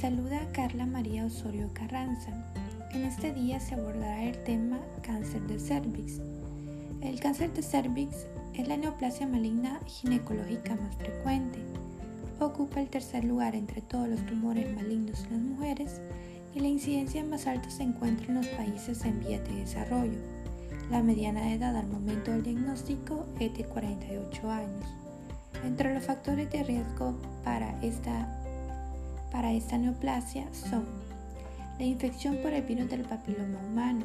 Saluda Carla María Osorio Carranza. En este día se abordará el tema cáncer de cervix. El cáncer de cervix es la neoplasia maligna ginecológica más frecuente. Ocupa el tercer lugar entre todos los tumores malignos en las mujeres y la incidencia más alta se encuentra en los países en vías de desarrollo. La mediana edad al momento del diagnóstico es de 48 años. Entre los factores de riesgo para esta, para esta neoplasia son la infección por el virus del papiloma humano,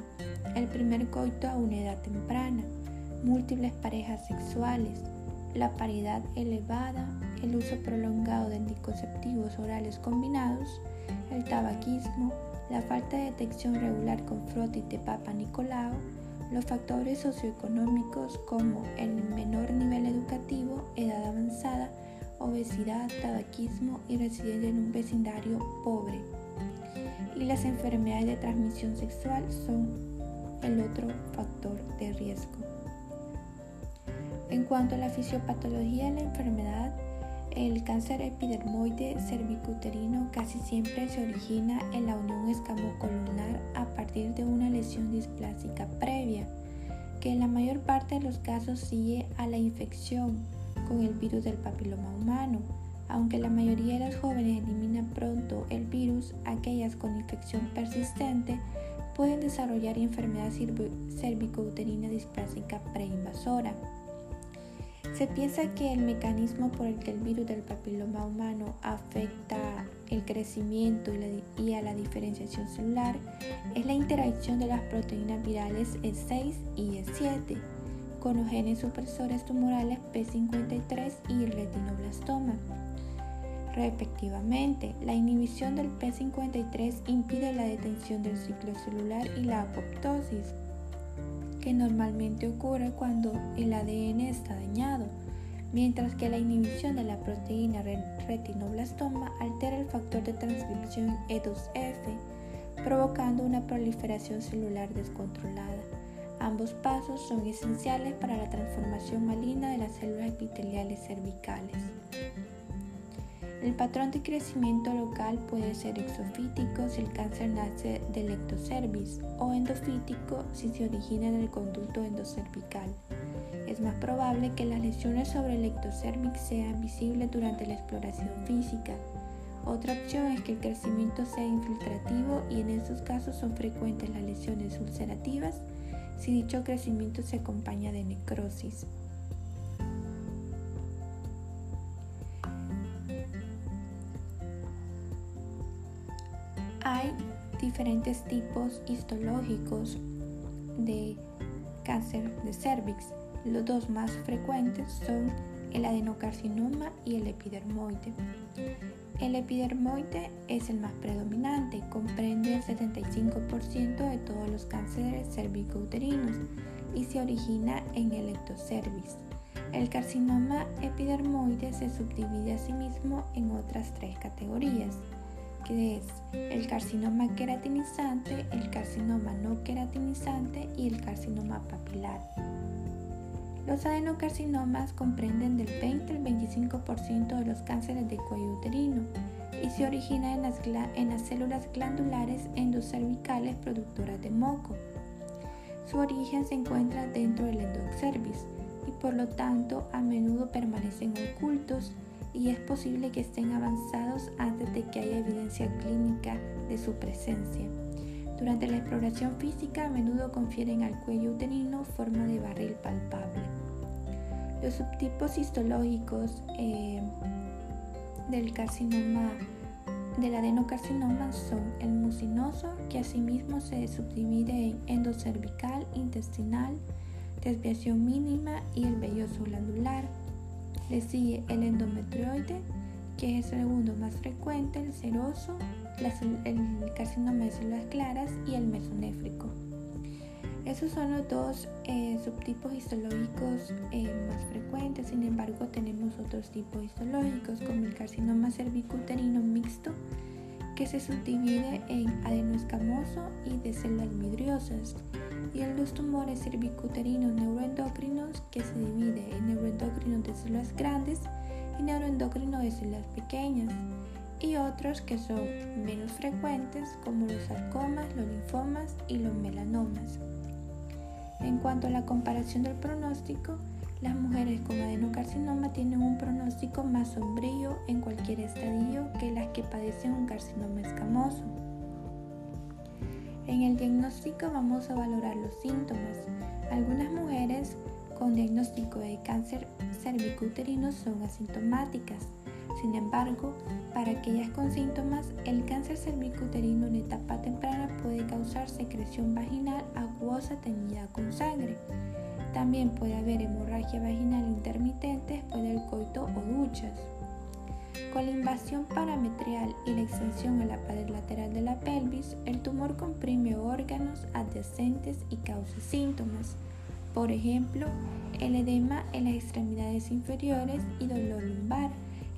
el primer coito a una edad temprana, múltiples parejas sexuales, la paridad elevada, el uso prolongado de anticonceptivos orales combinados, el tabaquismo, la falta de detección regular con frotis de Papa Nicolau, los factores socioeconómicos como el menor nivel educativo, edad avanzada, obesidad, tabaquismo y residencia en un vecindario pobre. Y las enfermedades de transmisión sexual son el otro factor de riesgo. En cuanto a la fisiopatología de la enfermedad, el cáncer epidermoide cervicuterino casi siempre se origina en la unión escamocolumnar a partir de una lesión displásica previa, que en la mayor parte de los casos sigue a la infección el virus del papiloma humano. Aunque la mayoría de las jóvenes eliminan pronto el virus, aquellas con infección persistente pueden desarrollar enfermedad cervicouterina displásica preinvasora. Se piensa que el mecanismo por el que el virus del papiloma humano afecta el crecimiento y, a la diferenciación celular es la interacción de las proteínas virales E6 y E7 con los genes supresores tumorales P53 y retinoblastoma. Respectivamente, la inhibición del P53 impide la detención del ciclo celular y la apoptosis, que normalmente ocurre cuando el ADN está dañado, mientras que la inhibición de la proteína retinoblastoma altera el factor de transcripción E2F, provocando una proliferación celular descontrolada. Ambos pasos son esenciales para la transformación maligna de las células epiteliales cervicales. El patrón de crecimiento local puede ser exofítico si el cáncer nace del ectocervis o endofítico si se origina en el conducto endocervical. Es más probable que las lesiones sobre el ectocervix sean visibles durante la exploración física. Otra opción es que el crecimiento sea infiltrativo y en estos casos son frecuentes las lesiones ulcerativas si dicho crecimiento se acompaña de necrosis. Hay diferentes tipos histológicos de cáncer de cervix. Los dos más frecuentes son el adenocarcinoma y el epidermoide. El epidermoide es el más predominante, comprende el 75% de todos los cánceres cervicouterinos y se origina en el ectocervix. El carcinoma epidermoide se subdivide a sí mismo en otras tres categorías que es el carcinoma queratinizante, el carcinoma no queratinizante y el carcinoma papilar. Los adenocarcinomas comprenden del 20 al 25% de los cánceres de cuello uterino y se originan en las, células glandulares endocervicales productoras de moco. Su origen se encuentra dentro del endocervis y por lo tanto a menudo permanecen ocultos y es posible que estén avanzados antes de que haya evidencia clínica de su presencia. Durante la exploración física a menudo confieren al cuello uterino forma de barril palpable. Los subtipos histológicos eh, del carcinoma del adenocarcinoma son el mucinoso, que asimismo se subdivide en endocervical, intestinal, desviación mínima y el velloso glandular. Le sigue el endometrioide, que es el segundo más frecuente, el seroso, el carcinoma de células claras y el mesonéfrico. Esos son los dos eh, subtipos histológicos eh, más frecuentes, sin embargo tenemos otros tipos histológicos como el carcinoma cervicuterino mixto, que se subdivide en adenoescamoso y de células midriosas y en los tumores cervicuterinos neuroendocrinos que se divide en neuroendocrinos de células grandes y neuroendocrinos de células pequeñas. y otros que son menos frecuentes como los sarcomas, los linfomas y los melanomas. En cuanto a la comparación del pronóstico, las mujeres con adenocarcinoma tienen un pronóstico más sombrío en cualquier estadio que las que padecen un carcinoma escamoso. En el diagnóstico vamos a valorar los síntomas. Algunas mujeres con diagnóstico de cáncer cervicuterino son asintomáticas. Sin embargo, para aquellas con síntomas, el cáncer cervicuterino en etapa temprana puede causar secreción vaginal acuosa teñida con sangre. También puede haber hemorragia vaginal intermitente después del coito o duchas. Con la invasión parametrial y la extensión a la pared lateral de la pelvis, el tumor comprime órganos adyacentes y causa síntomas. Por ejemplo, el edema en las extremidades inferiores y dolor lumbar,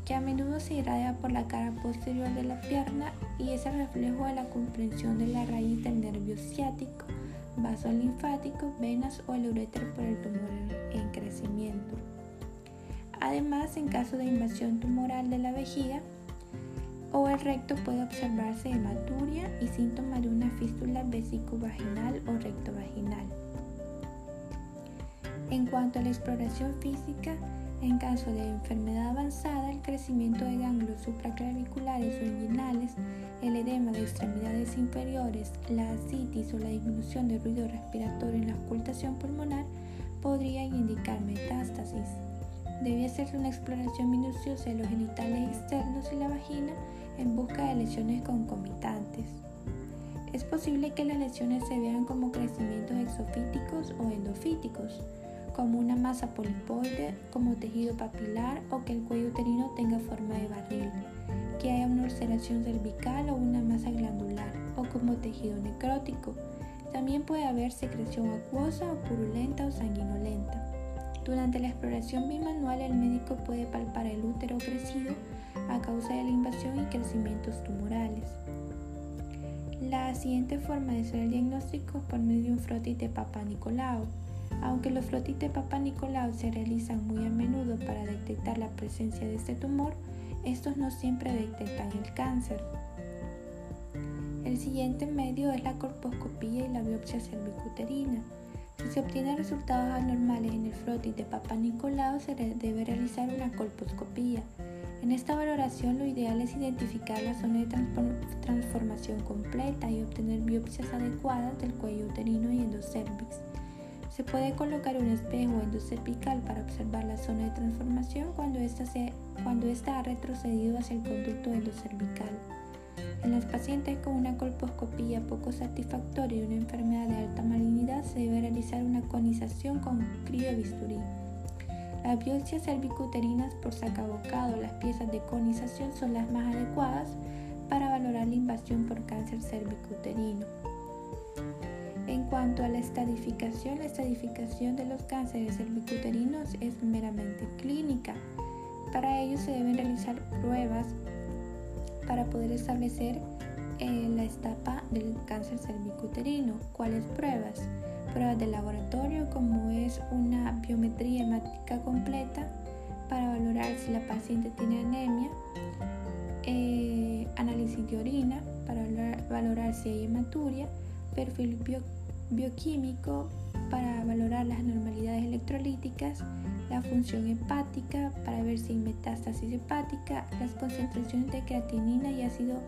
que a menudo se irradia por la cara posterior de la pierna y es el reflejo de la comprensión de la raíz del nervio ciático vaso linfático, venas o el uréter por el tumor en crecimiento. Además, en caso de invasión tumoral de la vejiga o el recto puede observarse hematuria y síntomas de una fístula vesicovaginal o rectovaginal. En cuanto a la exploración física, en caso de enfermedad avanzada, el crecimiento de ganglios supraclaviculares o inguinales, el edema de extremidades inferiores, la ascitis o la disminución del ruido respiratorio en la ocultación pulmonar podrían indicar metástasis. Debe hacerse una exploración minuciosa de los genitales externos y la vagina en busca de lesiones concomitantes. Es posible que las lesiones se vean como crecimientos exofíticos o endofíticos como una masa polipoide, como tejido papilar o que el cuello uterino tenga forma de barril, que haya una ulceración cervical o una masa glandular o como tejido necrótico. También puede haber secreción acuosa o purulenta o sanguinolenta. Durante la exploración bimanual el médico puede palpar el útero crecido a causa de la invasión y crecimientos tumorales. La siguiente forma de hacer el diagnóstico es por medio de un frotis de Papa Nicolau. Aunque los flotis de Papa Nicolau se realizan muy a menudo para detectar la presencia de este tumor, estos no siempre detectan el cáncer. El siguiente medio es la corposcopía y la biopsia cervicuterina. Si se obtienen resultados anormales en el frotis de Papa Nicolau, se debe realizar una colposcopía. En esta valoración lo ideal es identificar la zona de transformación completa y obtener biopsias adecuadas del cuello uterino y endocervix. Se puede colocar un espejo endocervical para observar la zona de transformación cuando ésta, cuando ha retrocedido hacia el conducto endocervical. En los pacientes con una colposcopía poco satisfactoria y una enfermedad de alta malignidad se debe realizar una conización con criobisturí. Las biopsias cervicuterinas por sacabocado, las piezas de conización son las más adecuadas para valorar la invasión por cáncer cervicuterino. En cuanto a la estadificación, la estadificación de los cánceres cervicuterinos es meramente clínica. Para ello se deben realizar pruebas para poder establecer eh, la etapa del cáncer cervicuterino. ¿Cuáles pruebas? Pruebas de laboratorio como es una biometría hemática completa para valorar si la paciente tiene anemia, eh, análisis de orina para valorar, si hay hematuria, perfil bioquímico para valorar las normalidades electrolíticas, la función hepática para ver si hay metástasis hepática, las concentraciones de creatinina y ácido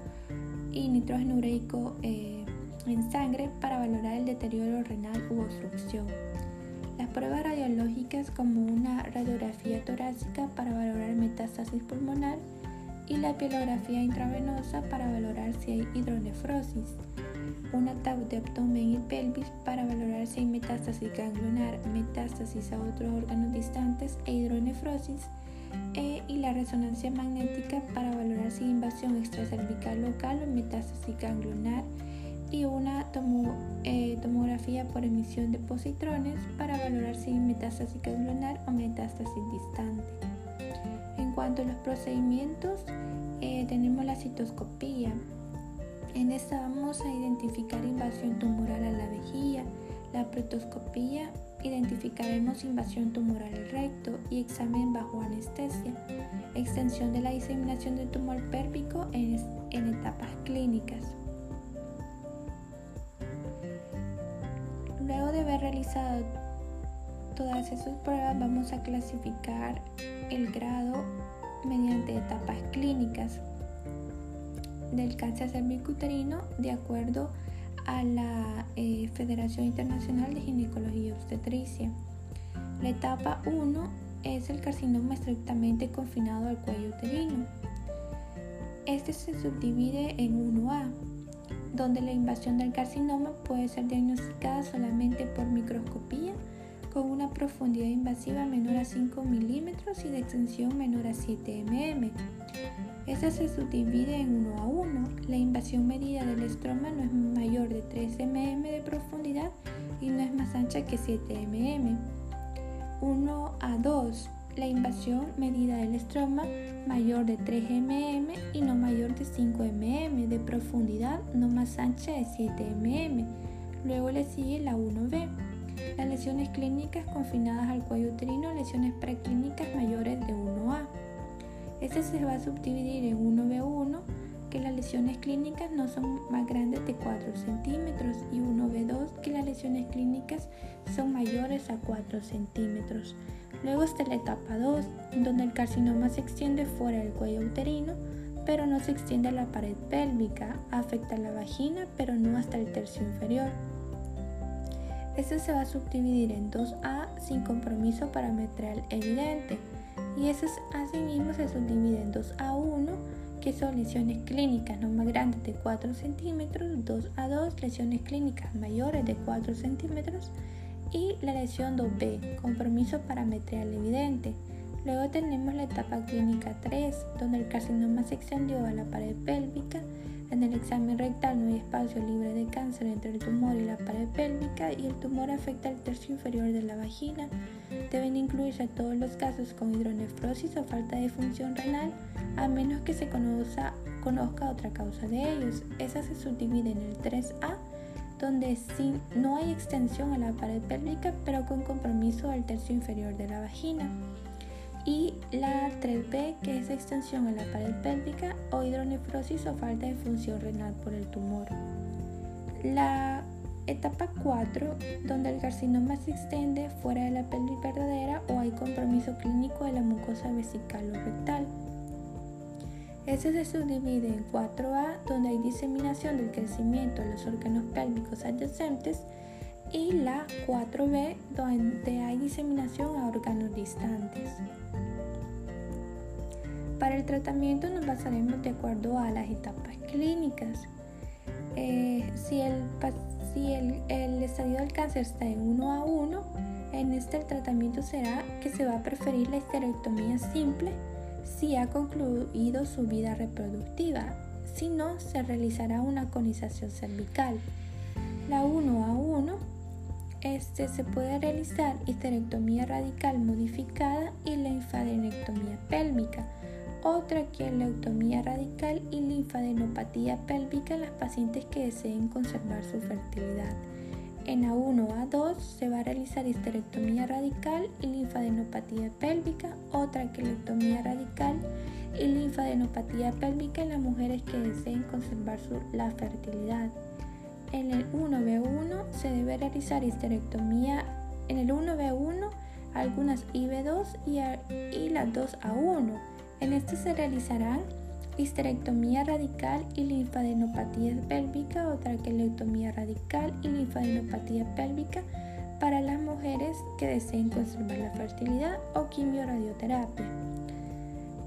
y nitrógeno ureico eh, en sangre para valorar el deterioro renal u obstrucción. Las pruebas radiológicas como una radiografía torácica para valorar metástasis pulmonar y la pielografía intravenosa para valorar si hay hidronefrosis un ataúd de abdomen y pelvis para valorar si hay metástasis ganglionar, metástasis a otros órganos distantes e hidronefrosis, e, y la resonancia magnética para valorar si hay invasión extracervical local o metástasis ganglionar, y una eh, tomografía por emisión de positrones para valorar si hay metástasis ganglionar o metástasis distante. En cuanto a los procedimientos, eh, tenemos la citoscopía, en esta vamos a identificar invasión tumoral a la vejiga, la protoscopía identificaremos invasión tumoral al recto y examen bajo anestesia, extensión de la diseminación del tumor pélvico en, en etapas clínicas. Luego de haber realizado todas esas pruebas, vamos a clasificar el grado mediante etapas clínicas del cáncer cervicuterino de acuerdo a la eh, Federación Internacional de Ginecología y Obstetricia. La etapa 1 es el carcinoma estrictamente confinado al cuello uterino. Este se subdivide en 1A, donde la invasión del carcinoma puede ser diagnosticada solamente por microscopía con una profundidad invasiva menor a 5 milímetros y de extensión menor a 7 mm. Esta se subdivide en 1 a 1. La invasión medida del estroma no es mayor de 3 mm de profundidad y no es más ancha que 7 mm. 1 a 2. La invasión medida del estroma mayor de 3 mm y no mayor de 5 mm de profundidad no más ancha de 7 mm. Luego le sigue la 1B. Las lesiones clínicas confinadas al cuello uterino, lesiones preclínicas mayores de 1A. Este se va a subdividir en 1B1, que las lesiones clínicas no son más grandes de 4 centímetros, y 1B2, que las lesiones clínicas son mayores a 4 centímetros. Luego está la etapa 2, donde el carcinoma se extiende fuera del cuello uterino, pero no se extiende a la pared pélvica, afecta la vagina, pero no hasta el tercio inferior. Este se va a subdividir en 2A sin compromiso parametral evidente y esos asimismo se subdividen en 2A1 que son lesiones clínicas no más grandes de 4 centímetros, 2A2 lesiones clínicas mayores de 4 centímetros y la lesión 2B, compromiso parametral evidente. Luego tenemos la etapa clínica 3, donde el carcinoma se extendió a la pared pélvica en el examen rectal no hay espacio libre de cáncer entre el tumor y la pared pélvica y el tumor afecta el tercio inferior de la vagina. Deben incluirse todos los casos con hidronefrosis o falta de función renal, a menos que se conozca, otra causa de ellos. Esa se subdivide en el 3A, donde sí, no hay extensión a la pared pélvica, pero con compromiso al tercio inferior de la vagina y la 3B, que es extensión a la pared pélvica o hidronefrosis o falta de función renal por el tumor. La etapa 4, donde el carcinoma se extiende fuera de la pelvis verdadera o hay compromiso clínico de la mucosa vesical o rectal. Este se subdivide en 4A, donde hay diseminación del crecimiento de los órganos pélvicos adyacentes, y la 4B, donde hay diseminación a órganos distantes. Para el tratamiento nos basaremos de acuerdo a las etapas clínicas. Eh, si, el, si el, el, estadio del cáncer está en 1 a 1, en este el tratamiento será que se va a preferir la histerectomía simple si ha concluido su vida reproductiva. Si no, se realizará una conización cervical. La 1 a 1 este se puede realizar histerectomía radical modificada y linfadenectomía pélvica o traqueoleutomía radical y linfadenopatía pélvica en las pacientes que deseen conservar su fertilidad. En A1 A2 se va a realizar histerectomía radical y linfadenopatía pélvica o traqueolectomía radical y linfadenopatía pélvica en las mujeres que deseen conservar su, la fertilidad. En el 1B1 se debe realizar histerectomía en el 1B1 algunas IB2 y, y las 2A1 en este se realizarán histerectomía radical y linfadenopatía pélvica o traqueotomía radical y linfadenopatía pélvica para las mujeres que deseen conservar la fertilidad o quimioradioterapia.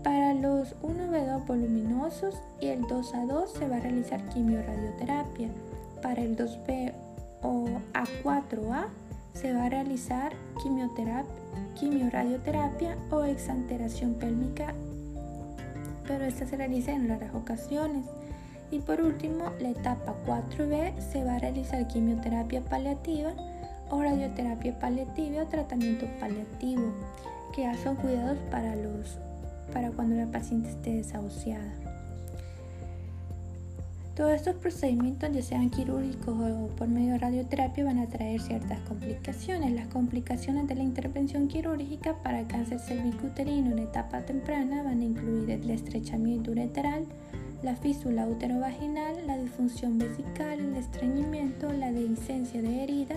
Para los 1B2 voluminosos y el 2A2 se va a realizar quimioradioterapia. Para el 2B o A4A se va a realizar quimioradioterapia o exanteración pélvica pero esta se realiza en raras ocasiones. Y por último, la etapa 4B se va a realizar quimioterapia paliativa o radioterapia paliativa o tratamiento paliativo, que ya son cuidados para, los, para cuando la paciente esté desahuciada. Todos estos procedimientos, ya sean quirúrgicos o por medio de radioterapia, van a traer ciertas complicaciones. Las complicaciones de la intervención quirúrgica para cáncer cervicuterino en etapa temprana van a incluir el estrechamiento ureteral, la fístula uterovaginal, la disfunción vesical, el estreñimiento, la dehiscencia de herida,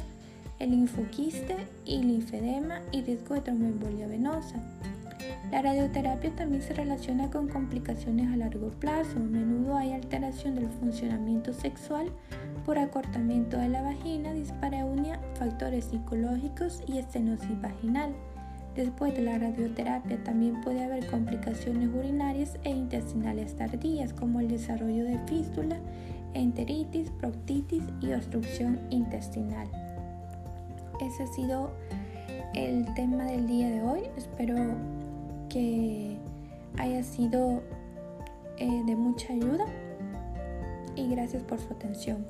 el linfoquiste y linfedema y riesgo de tromboembolia venosa. La radioterapia también se relaciona con complicaciones a largo plazo. A menudo hay alteración del funcionamiento sexual por acortamiento de la vagina, dispareunia, factores psicológicos y estenosis vaginal. Después de la radioterapia también puede haber complicaciones urinarias e intestinales tardías como el desarrollo de fístula, enteritis, proctitis y obstrucción intestinal. Ese ha sido el tema del día de hoy. Espero que haya sido eh, de mucha ayuda y gracias por su atención.